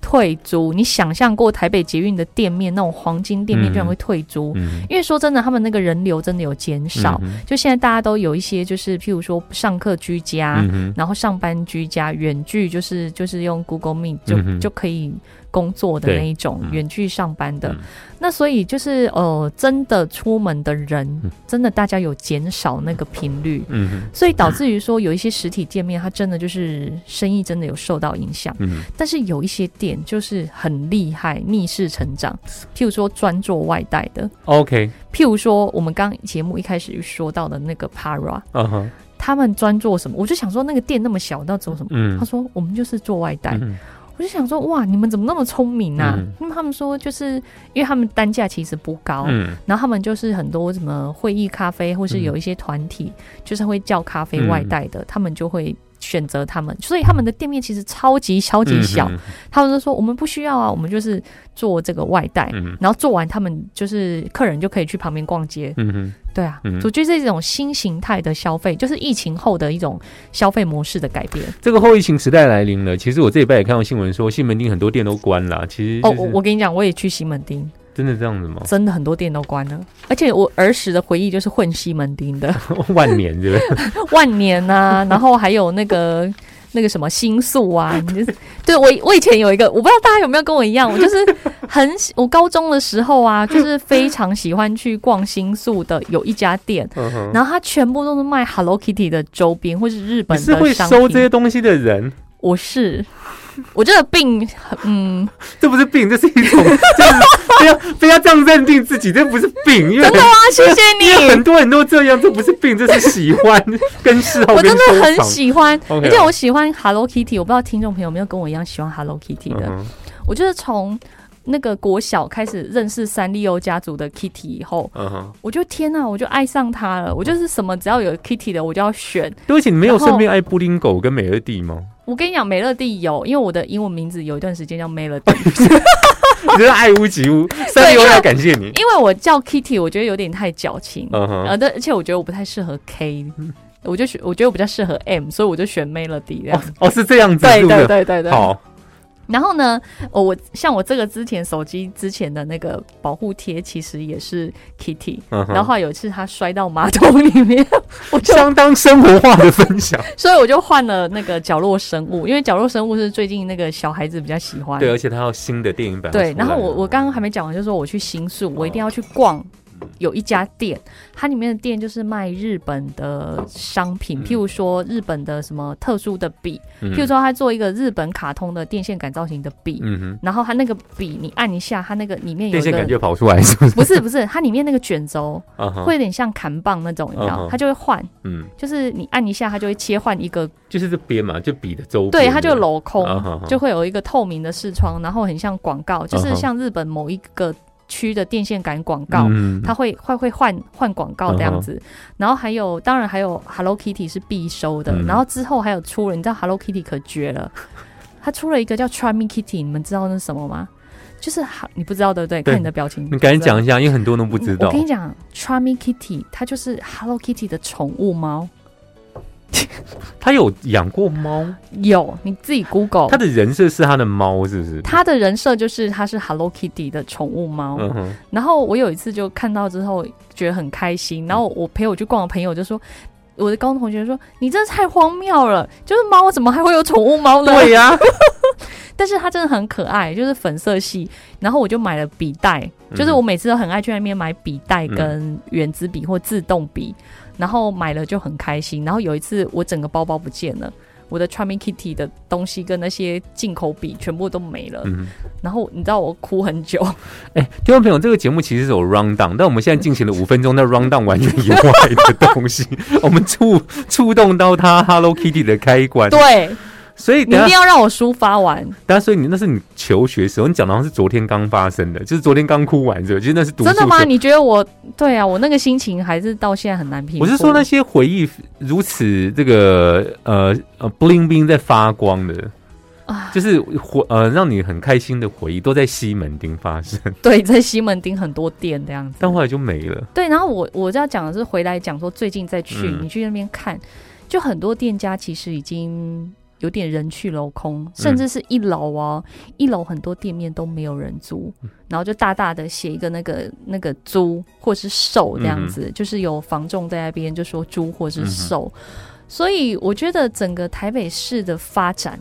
退租，你想象过台北捷运的店面那种黄金店面嗯居然会退租？嗯因为说真的，他们那个人流真的有减少。嗯就现在大家都有一些，就是譬如说上课居家，嗯然后上班居家，远距就是就是用 Google Meet 就、嗯就可以工作的那一种嗯。远距上班的。嗯。那所以就是呃，真的出门的人，嗯。真的大家有减少那个频率，嗯所以导致于说有一些实体店面，它真的就是生意真的有受到影响。嗯但是有一些店就是很厉害，逆势成长，譬如说专做外带的，，OK，譬如说我们刚节目一开始说到的那个 Para，嗯哼，他们专做什么？我就想说那个店那么小，那做什么？嗯。他说我们就是做外带。嗯我就想说哇，你们怎么那么聪明啊？嗯。因为他们说就是因为他们单价其实不高，嗯。然后他们就是很多什么会议咖啡，或是有一些团体，就是会叫咖啡外带的，他们就会选择他们，所以他们的店面其实超级超级小。嗯他们就说我们不需要啊，我们就是做这个外带。嗯然后做完，他们就是客人就可以去旁边逛街，嗯哼，对啊，嗯我觉得这是一种新形态的消费，就是疫情后的一种消费模式的改变。这个后疫情时代来临了。其实我这礼拜也看到新闻说，西门町很多店都关了。其实、哦，就是、我我跟你讲，我也去西门町，真的这样子吗？真的很多店都关了，而且我儿时的回忆就是混西门町的 万年对不对？万年啊，然后还有那个。那个什么新宿啊，你就是对我我以前有一个，我不知道大家有没有跟我一样，我就是很喜我高中的时候啊，就是非常喜欢去逛新宿的有一家店，然后它全部都是卖 Hello Kitty 的周边或是日你本是会的收这些。东西的人，我是，我这个病，嗯，这不是病，这是一种，就是不要不要这样认定自己，这不是病，因为真的吗？谢谢你因为很，多人都这样，这不是病，这是喜欢跟嗜好 我真的很。喜欢，而且我喜欢 Hello Kitty。我不知道听众朋友有没有跟我一样喜欢 Hello Kitty 的。嗯我就是从那个国小开始认识三丽鸥家族的 Kitty 以后，嗯，我就天呐，我就爱上它了。我就是什么只要有 Kitty 的，我就要选。对不起，你没有然后顺便爱布丁狗跟美乐蒂吗？我跟你讲，美乐蒂有，因为我的英文名字有一段时间叫 Melody，你真是爱屋及乌，三六要感谢你。因为我叫 Kitty，我觉得有点太矫情。嗯哼，而且我觉得我不太适合 K，我就选，我觉得我比较适合 M，所以我就选 Melody 这样哦。哦是这样子，对对对对对。好，然后呢，哦，我像我这个之前手机之前的那个保护贴，其实也是 Kitty。然后后来有一次它摔到马桶里面，我就相当生活化的分享。所以我就换了那个角落生物，因为角落生物是最近那个小孩子比较喜欢。对，而且它要新的电影版。对，然后我我刚刚还没讲完，就是说我去新宿，我一定要去逛。有一家店，它里面的店就是卖日本的商品，嗯。譬如说日本的什么特殊的笔，嗯。譬如，说他做一个日本卡通的电线杆造型的笔，嗯哼，然后它那个笔你按一下，它那个里面有电线杆一个就跑出来，是不是？不是不是，它里面那个卷轴 会有点像砍棒那种，你知道它就会换，嗯，就是你按一下，它就会切换一个，就是这边嘛，就笔的周边。对，它就镂空就会有一个透明的视窗，然后很像广告，就是像日本某一个区的电线杆广告。嗯它会会会换换广告这样子，然后还有当然还有 Hello Kitty 是必收的，嗯然后之后还有出了，你知道 Hello Kitty 可绝了，它出了一个叫 Charming Kitty，你们知道那是什么吗？就是好，你不知道对不对？对看你的表情，你赶紧讲一下。下，因为很多人都不知道我跟。你讲，Charmy Kitty 它就是 Hello Kitty 的宠物猫，他有养过猫，有你自己 Google，他的人设是他的猫，是不是？他的人设就是他是 Hello Kitty 的宠物猫。嗯，然后我有一次就看到之后觉得很开心，然后我陪我去逛的朋友就说。我的高中同学说：“你真的太荒谬了，就是猫怎么还会有宠物猫呢？”对呀，但是它真的很可爱，就是粉色系。然后我就买了笔袋，嗯就是我每次都很爱去那边买笔袋跟圆珠笔或自动笔，然后买了就很开心。然后有一次我整个包包不见了，我的 Charming Kitty 的东西跟那些进口笔全部都没了。嗯，然后你知道我哭很久，哎，听众朋友，这个节目其实是有 round down，但我们现在进行了五分钟那 round down 完全以外的东西，我们触触动到他 Hello Kitty 的开关，对所以你一定，要让我抒发完。但所以你那是你求学时候，你讲的好像是昨天刚发生的，就是昨天刚哭完，是吧？其实那是读真的吗？你觉得我对啊？我那个心情还是到现在很难平。我是说那些回忆如此这个呃呃 bling bling 在发光的，啊，就是回呃让你很开心的回忆都在西门町发生，对，在西门町很多店这样子。但后来就没了。对，然后我我要讲的是回来讲说，最近再去、嗯你去那边看，就很多店家其实已经有点人去楼空，甚至是一楼哦，一楼很多店面都没有人租，然后就大大的写一个那个那个租或是售这样子，就是有房仲在那边就说租或是售，所以我觉得整个台北市的发展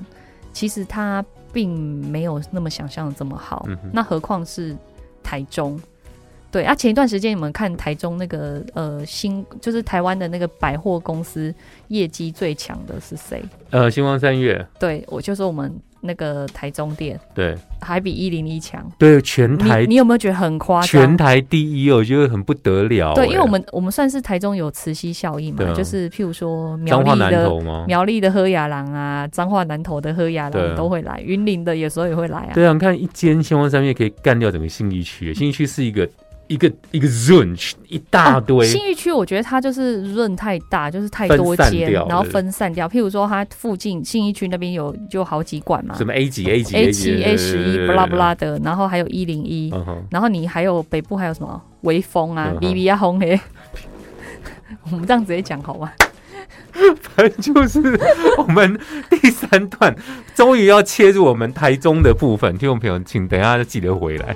其实它并没有那么想象的这么好，嗯那何况是台中。对啊，前一段时间你们看台中那个呃新，就是台湾的那个百货公司业绩最强的是谁？呃，星光三月，对我就说我们那个台中店对还比一零一强。对，全台你你有没有觉得很夸张？全台第一，我觉得很不得了、对，哎因为我们我们算是台中有磁吸效应嘛，啊就是譬如说苗栗的？苗栗的喝雅郎啊，彰化南投的喝雅郎都会来，云林的有时候也会来啊。对啊，你看一间星光三月可以干掉整个信义区，信义区是一个一个一个 zone 一大堆，哦新义区我觉得它就是润太大，就是太多间然后分散掉。譬如说，它附近信义区那边有就好几馆嘛什么 A 级 A 级，A 七、A 十一，不拉不，拉的，然后还有一零一，然后你还有北部还有什么微风啊 B B 啊、红黑。我们这样直接讲好吗？反正就是我们第三段终于要切入我们台中的部分，听众朋友，请等一下记得回来。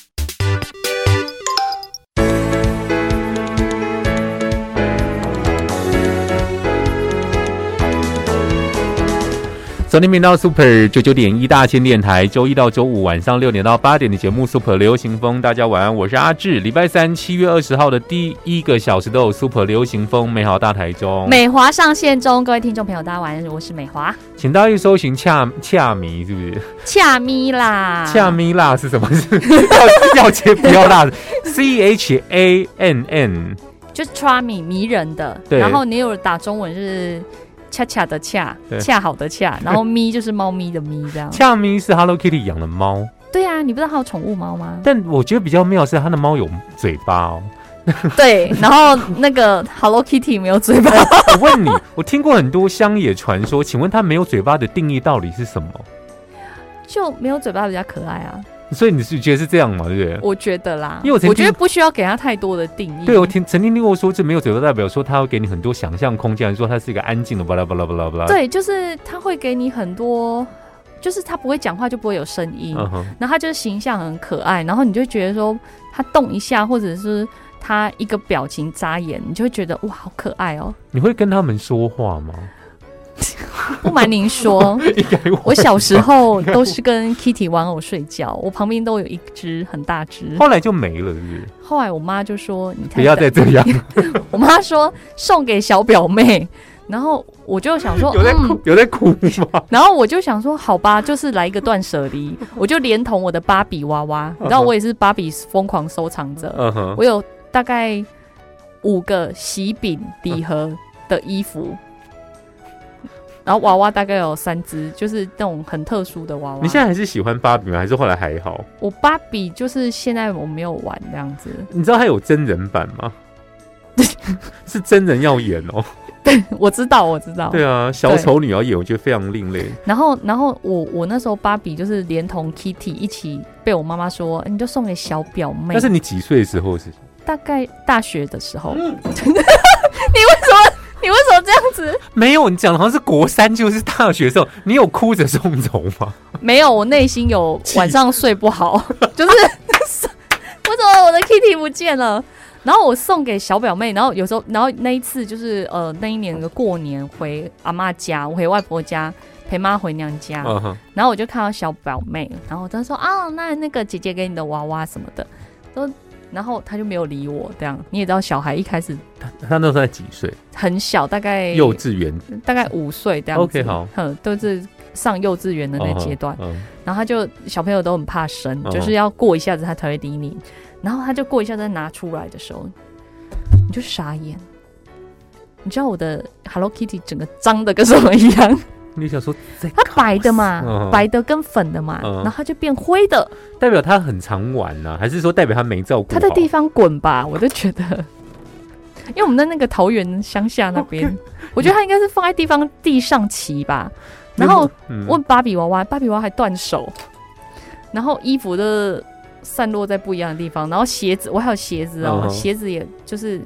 收听频道 Super 九九点一大千电台，周一到周五晚上六点到八点的节目 Super 流行风，大家晚安，我是阿志。礼拜三七月二十号的第一个小时都有 Super 流行风，美好大台中。美华上线中，各位听众朋友，大家晚安，我是美华，请大家去搜寻恰恰迷，是不是？恰咪啦，恰咪辣是什么？是 要要切不要辣的？C H A N N 就是 charming 迷人的，对然后你有打中文是恰恰的恰，恰好的恰，然后咪就是猫咪的咪，这样。恰咪是 Hello Kitty 养的猫，对啊，你不知道它有宠物猫吗？但我觉得比较妙是它的猫有嘴巴哦。对，然后那个 Hello Kitty 没有嘴巴，我问你，我听过很多乡野传说，请问它没有嘴巴的定义到底是什么？就没有嘴巴比较可爱啊，所以你是觉得是这样嘛？对不对？我觉得啦，因为我我觉得不需要给他太多的定义。对，我听曾经听过说，这没有嘴巴代表说他会给你很多想象空间，说他是一个安静的巴拉巴拉巴拉巴拉。，对，就是他会给你很多，就是他不会讲话就不会有声音，然后他就是形象很可爱，然后你就觉得说他动一下，或者是他一个表情眨眼，你就会觉得哇，好可爱哦。你会跟他们说话吗？不瞒您说，我小时候都是跟 Kitty 玩偶睡觉，我旁边都有一只很大只。后来就没了，是不是？后来我妈就说：“你看，不要再这样，我妈说送给小表妹，然后我就想说，有在哭嗯，，有在哭吗？然后我就想说，好吧，就是来一个断舍离，我就连同我的芭比娃娃，你知道我也是芭比疯狂收藏者，我有大概五个喜饼礼盒的衣服，然后娃娃大概有三只，就是那种很特殊的娃娃。你现在还是喜欢芭比吗？还是后来还好？我芭比就是现在我没有玩这样子。你知道它有真人版吗？是真人要演哦。对我知道，我知道。对啊，小丑女要演，我觉得非常另类。然后，然后我我那时候芭比就是连同 Kitty 一起被我妈妈说，你就送给小表妹。但是你几岁的时候是？大概大学的时候。嗯 你为什么？你为什么这样子？没有，你讲的好像是国三，就是大学时候。你有哭着送走吗？没有，我内心有晚上睡不好，就是 为什么我的 Kitty 不见了？然后我送给小表妹，然后有时候，然后那一次就是呃那一年的过年回阿妈家，我回外婆家陪妈回娘家，然后我就看到小表妹，然后她说啊，那那个姐姐给你的娃娃什么的，都，然后他就没有理我，这样你也知道，小孩一开始他他那时候才几岁？很小，大概幼稚园，大概五岁这样子。OK 好，哼，都是上幼稚园的那阶段，然后他就小朋友都很怕生，就是要过一下子他才会理你。然后他就过一下再拿出来的时候，你就傻眼。你知道我的 Hello Kitty 整个脏的跟什么一样？你想说它白的嘛，白的跟粉的嘛，然后它就变灰的，代表它很常玩呢，还是说代表它没照顾？它在地方滚吧，我就觉得，因为我们在那个桃园乡下那边，我觉得它应该是放在地方地上骑吧。然后问芭比娃娃，芭比娃娃还断手，然后衣服的。散落在不一样的地方，然后鞋子我还有鞋子哦，鞋子也就是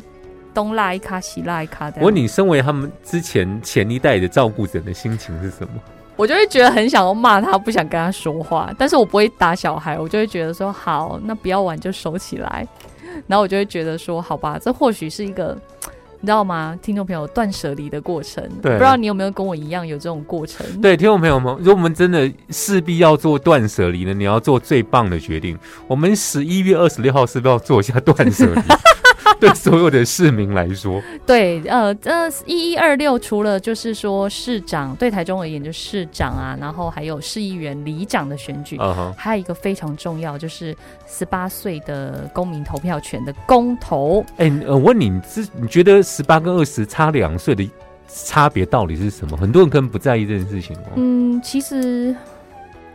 东拉一卡西拉一卡的。我问你，身为他们之前前一代的照顾者的心情是什么？我就会觉得很想要骂他，不想跟他说话，但是我不会打小孩，我就会觉得说好，那不要玩就收起来，然后我就会觉得说好吧，这或许是一个。你知道吗，听众朋友，断舍离的过程，对，不知道你有没有跟我一样有这种过程？对，听众朋友们，如果我们真的势必要做断舍离呢，你要做最棒的决定。我们十一月二十六号是不是要做一下断舍离？对所有的市民来说，对，呃，呃，一一二六除了就是说市长对台中而言就市长啊，然后还有市议员、里长的选举，还有一个非常重要就是十八岁的公民投票权的公投。哎，我问你，是你觉得十八跟二十差两岁的差别到底是什么？很多人可能不在意这件事情哦。嗯，其实。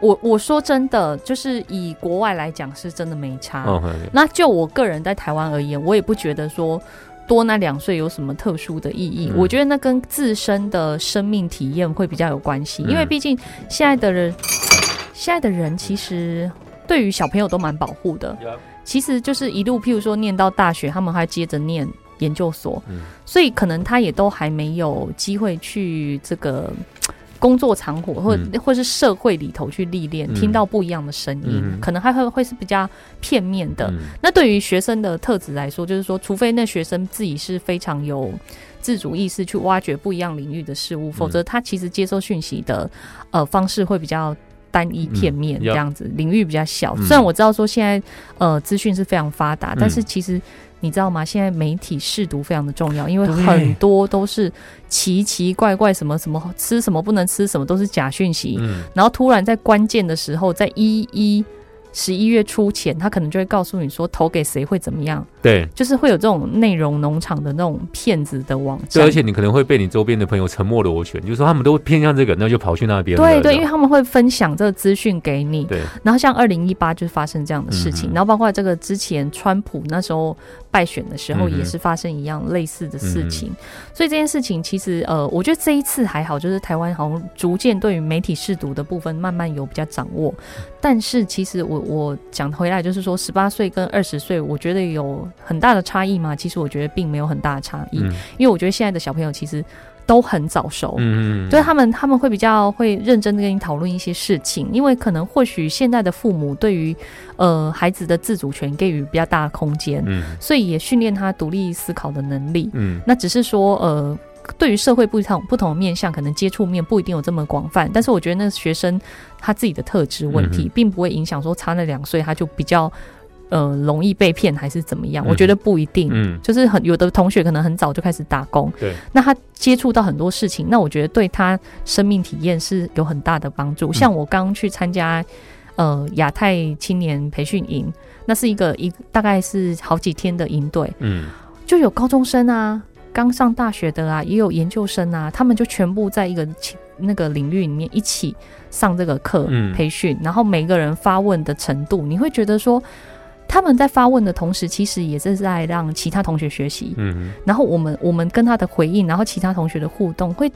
我我说真的，就是以国外来讲，是真的没差。那就我个人在台湾而言，我也不觉得说多那两岁有什么特殊的意义。我觉得那跟自身的生命体验会比较有关系，因为毕竟现在的人，现在的人其实对于小朋友都蛮保护的。其实就是一路，譬如说念到大学，他们还接着念研究所，所以可能他也都还没有机会去这个。工作场所或或是社会里头去历练，听到不一样的声音，可能还会会是比较片面的。那对于学生的特质来说，就是说，除非那学生自己是非常有自主意识去挖掘不一样领域的事物，否则他其实接收讯息的呃方式会比较单一片面，这样子领域比较小。虽然我知道说现在呃资讯是非常发达，但是其实。你知道吗？现在媒体试毒非常的重要，因为很多都是奇奇怪怪，什么什么吃什么不能吃什么，都是假讯息。嗯，然后突然在关键的时候，在一一。十一月初前，他可能就会告诉你说投给谁会怎么样。对，就是会有这种内容农场的那种骗子的网站。对，而且你可能会被你周边的朋友沉默螺旋，就是说他们都偏向这个，那就跑去那边。对对，因为他们会分享这个资讯给你。对。然后像二零一八就发生这样的事情，然后包括这个之前川普那时候败选的时候也是发生一样类似的事情。所以这件事情其实呃，我觉得这一次还好，就是台湾好像逐渐对于媒体试读的部分慢慢有比较掌握。但是其实我。我讲回来就是说，十八岁跟二十岁，我觉得有很大的差异嘛？其实我觉得并没有很大的差异，因为我觉得现在的小朋友其实都很早熟，嗯嗯，对他们他们会比较会认真的跟你讨论一些事情，因为可能或许现在的父母对于呃孩子的自主权给予比较大的空间，嗯，所以也训练他独立思考的能力，嗯，那只是说呃。对于社会不同不同的面向，可能接触面不一定有这么广泛，但是我觉得那学生他自己的特质问题，并不会影响说差那两岁他就比较呃容易被骗还是怎么样？我觉得不一定，嗯，就是很有的同学可能很早就开始打工，对，那他接触到很多事情，那我觉得对他生命体验是有很大的帮助。像我刚去参加呃亚太青年培训营，那是一个一大概是好几天的营队，嗯，就有高中生啊。刚上大学的啊，也有研究生啊，他们就全部在一个那个领域里面一起上这个课嗯培训，然后每个人发问的程度，你会觉得说。他们在发问的同时，其实也是在让其他同学学习。嗯然后我们我们跟他的回应，然后其他同学的互动，会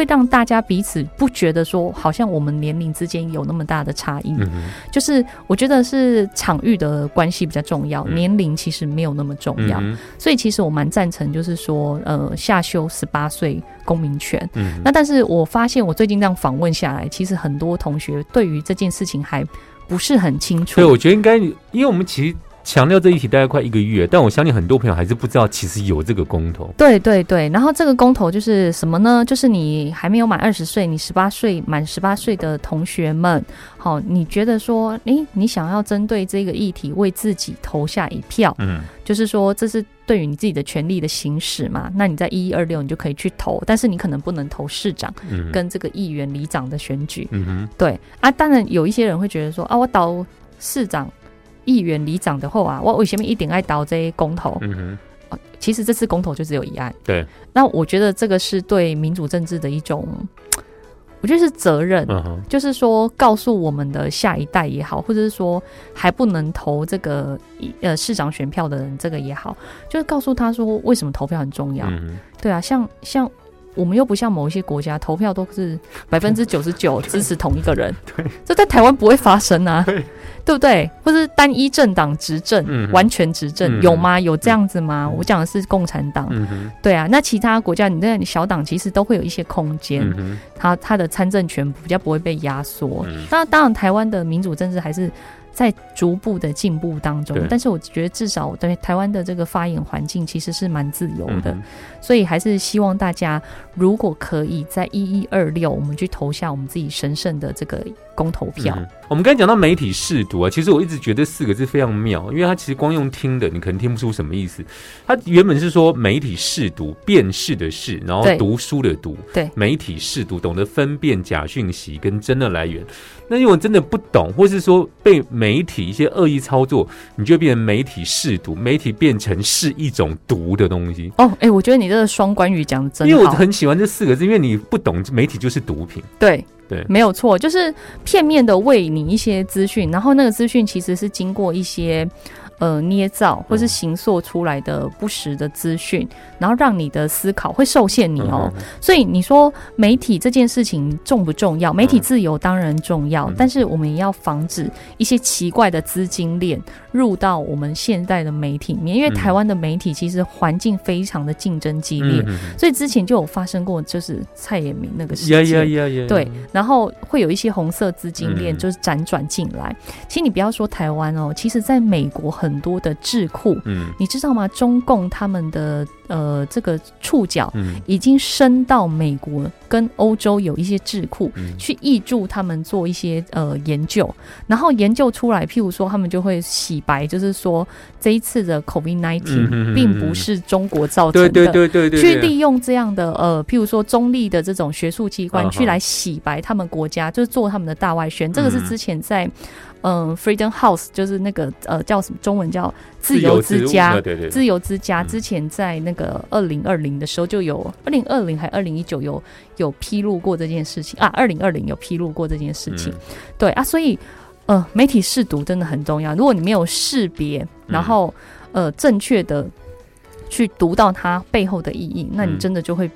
会让大家彼此不觉得说，好像我们年龄之间有那么大的差异。嗯就是我觉得是场域的关系比较重要，嗯年龄其实没有那么重要。嗯所以其实我蛮赞成，就是说，呃，下修十八岁公民权。嗯那但是我发现，我最近这样访问下来，其实很多同学对于这件事情还不是很清楚。所以我觉得应该，因为我们其实强调这一题大概快一个月，但我相信很多朋友还是不知道，其实有这个公投。对对对，然后这个公投就是什么呢？就是你还没有满二十岁，你十八岁满十八岁的同学们，好，你觉得说，诶，你想要针对这个议题为自己投下一票，嗯就是说这是对于你自己的权利的行使嘛？那你在一一二六你就可以去投，但是你可能不能投市长嗯，跟这个议员、里长的选举。嗯哼对啊，当然有一些人会觉得说啊，我倒市长、议员、里长的后啊，我为什么一定爱倒这些公投？嗯哼哦其实这次公投就只有一案。对，那我觉得这个是对民主政治的一种，我觉得是责任。嗯就是说，告诉我们的下一代也好，或者是说还不能投这个呃市长选票的人，这个也好，就是告诉他说为什么投票很重要。嗯对啊，像像我们又不像某一些国家投票都是 百分之九十九支持同一个人，对，这在台湾不会发生啊，对。对不对？或是单一政党执政，嗯完全执政、嗯有吗？有这样子吗？我讲的是共产党，对啊，那其他国家你那小党其实都会有一些空间，嗯哼。它它的参政权比较不会被压缩。那，当然，台湾的民主政治还是在逐步的进步当中，但是我觉得至少对台湾的这个发言环境其实是蛮自由的，嗯所以还是希望大家如果可以在一一二六，我们去投下我们自己神圣的这个公投票。嗯我们刚才讲到媒体试读啊，其实我一直觉得四个字非常妙，因为它其实光用听的，你可能听不出什么意思。它原本是说媒体试读，辨识的识，然后读书的读，对媒体试读，懂得分辨假讯息跟真的来源。那如果真的不懂，或是说被媒体一些恶意操作，你就会变成媒体试读，媒体变成是一种毒的东西。哦，哎、我觉得你这个双关语讲的真因为我，很喜欢这四个字，因为你不懂媒体就是毒品。对对。没有错，就是片面的喂你一些资讯，然后那个资讯其实是经过一些呃捏造或是形塑出来的不实的资讯，然后让你的思考会受限你哦。嗯所以你说媒体这件事情重不重要？媒体自由当然重要，嗯但是我们也要防止一些奇怪的资金链入到我们现代的媒体里面，因为嗯台湾的媒体其实环境非常的竞争激烈，嗯所以之前就有发生过，就是蔡衍明那个事呀件。呀呀呀！对，然后会有一些红色资金链嗯就是辗转进来。其实你不要说台湾哦，其实在美国很多的智库，嗯。你知道吗？中共他们的呃这个触角嗯。已经伸到美国跟欧洲有一些智库。嗯。去挹注他们做一些呃研究，然后研究出来，譬如说他们就会洗白，就是说这一次的 COVID nineteen 并不是中国造成对的，对对对对，对去利用这样的呃，譬如说中立的这种学术机关去来洗白他们国家，就是做他们的大外宣。这个是嗯。之前在嗯、Freedom House，就是那个呃叫什么中文叫自由之家。对对对，自由之家嗯之前在那个二零二零的时候就有，二零二零还二零一九有有披露过这件事情啊，二零二零有披露过这件事情，嗯对啊，所以呃，媒体试读真的很重要。如果你没有识别，嗯然后、呃正确的去读到它背后的意义，那你嗯真的就会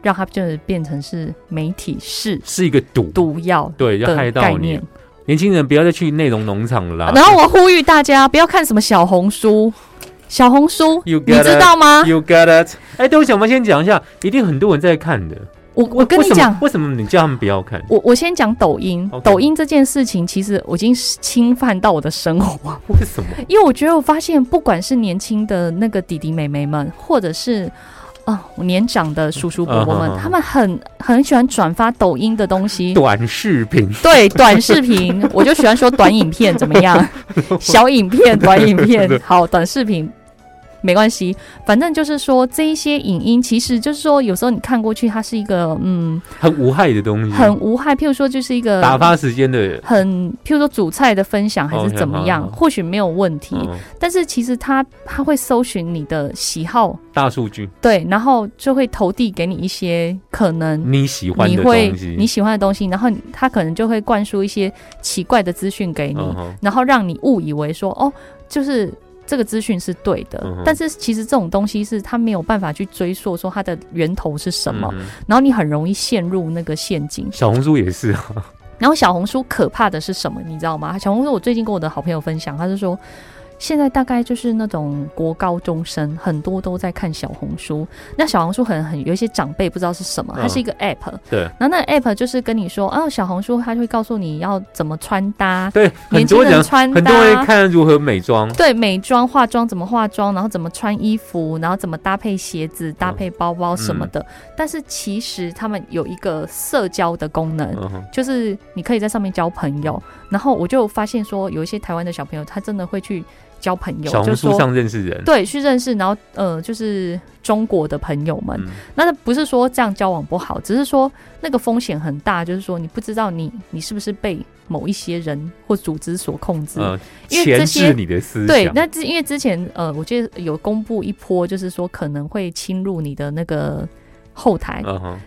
让它就是变成是媒体是是一个毒，毒药对，要害的到你概念。。年轻人不要再去内容农场了啦。然后我呼吁大家不要看什么小红书，小红书 You 你知道吗？You got it？哎，对，我想我们先讲一下，一定很多人在看的。我我跟你讲，为什么你叫他们不要看？我我先讲抖音抖音这件事情，其实我已经侵犯到我的生活，为什么？因为我觉得我发现，不管是年轻的那个弟弟妹妹们，或者是啊、年长的叔叔伯伯们，他们很很喜欢转发抖音的东西。短视频，对短视频，我就喜欢说短影片怎么样？小影片、短影片，好，短视频。没关系，反正就是说这一些影音，其实就是说有时候你看过去，它是一个嗯很无害的东西，很无害。譬如说，就是一个打发时间的，很譬如说煮菜的分享还是怎么样或许没有问题。嗯但是其实它它会搜寻你的喜好，大数据，对，然后就会投递给你一些可能你喜欢的东西，你喜欢的东西，然后它可能就会灌输一些奇怪的资讯给你，嗯然后让你误以为说哦，就是这个资讯是对的，嗯但是其实这种东西是他没有办法去追溯说它的源头是什么，嗯然后你很容易陷入那个陷阱。小红书也是啊，然后小红书可怕的是什么，你知道吗？小红书我最近跟我的好朋友分享，他是说。现在大概就是那种国高中生，很多都在看小红书。那小红书很很有一些长辈不知道是什么，它是一个 app，、对。然后那 app 就是跟你说，哦，小红书它就会告诉你要怎么穿搭，对，很年轻多人人穿很多人搭，看如何美妆，对美妆、化妆怎么化妆，然后怎么穿衣服，然后怎么搭配鞋子、搭配包包什么的。但是其实他们有一个社交的功能，嗯，就是你可以在上面交朋友。然后我就发现说，有一些台湾的小朋友，他真的会去交朋友，小红书上认识人，对去认识，然后呃，就是中国的朋友们。嗯那不是说这样交往不好，只是说那个风险很大，就是说你不知道你你是不是被某一些人或组织所控制。呃，因为这些你的思想，对，那之因为之前呃，我记得有公布一波，就是说可能会侵入你的那个后台。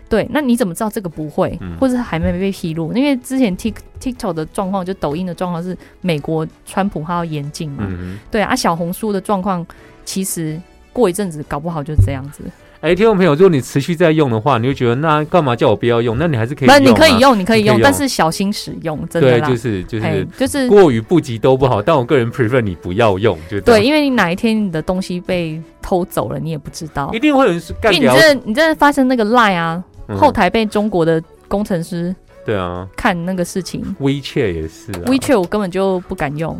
对，那你怎么知道这个不会，嗯。或者还没被披露？因为之前 Tik TikTok 的状况，就抖音的状况是美国川普他要严禁嘛，嗯对啊，小红书的状况其实过一阵子搞不好就是这样子。哼，哎，听众朋友，如果你持续在用的话，你就觉得那干嘛叫我不要用？那你还是可以不，用啊，你可以用，你可以用，你可以用但是小心使用，真的对，就是就是就是过于不及都不好，但我个人 prefer 你不要用，就对，因为你哪一天你的东西被偷走了，你也不知道一。定会有人干掉因为你，这你这发生那个 line 啊，嗯后台被中国的工程师对啊看那个事情，WeChat 也是啊，WeChat 我根本就不敢用。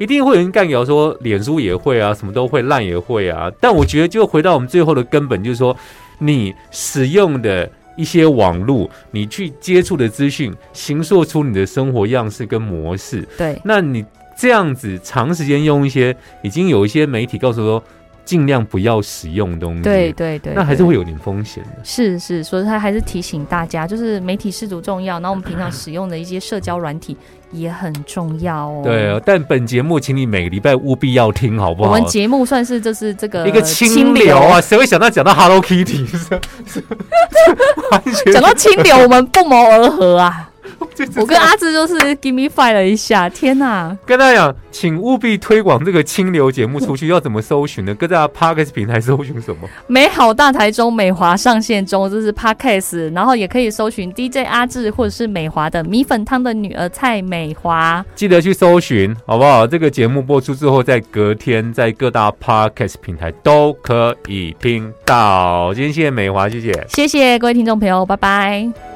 一定会有人干掉说脸书也会啊，什么都会，烂也会啊。但我觉得就回到我们最后的根本，就是说你使用的一些网络，你去接触的资讯，形塑出你的生活样式跟模式。对，那你这样子长时间用一些，已经有一些媒体告诉说，尽量不要使用东西。对，对对，那还是会有点风险的。是是，所以他还是提醒大家，就是媒体适度重要，然后我们平常使用的一些社交软体也很重要哦。对，但本节目请你每个礼拜务必要听，好不好？我们节目算是就是这个一个清流啊，谁会想到讲到 Hello Kitty？讲到清流，我们不谋而合啊！就是我跟阿志就是 give me five 了一下，天哪！跟大家讲，请务必推广这个清流节目出去，要怎么搜寻呢？各大 Podcast 平台搜寻什么？美好大台中美华上线中，这是 podcast，然后也可以搜寻 DJ 阿志或者是美华的米粉汤的女儿蔡美华。记得去搜寻，好不好？这个节目播出之后，在隔天在各大 Podcast 平台都可以听到。今天谢谢美华，谢谢。谢谢各位听众朋友，拜拜。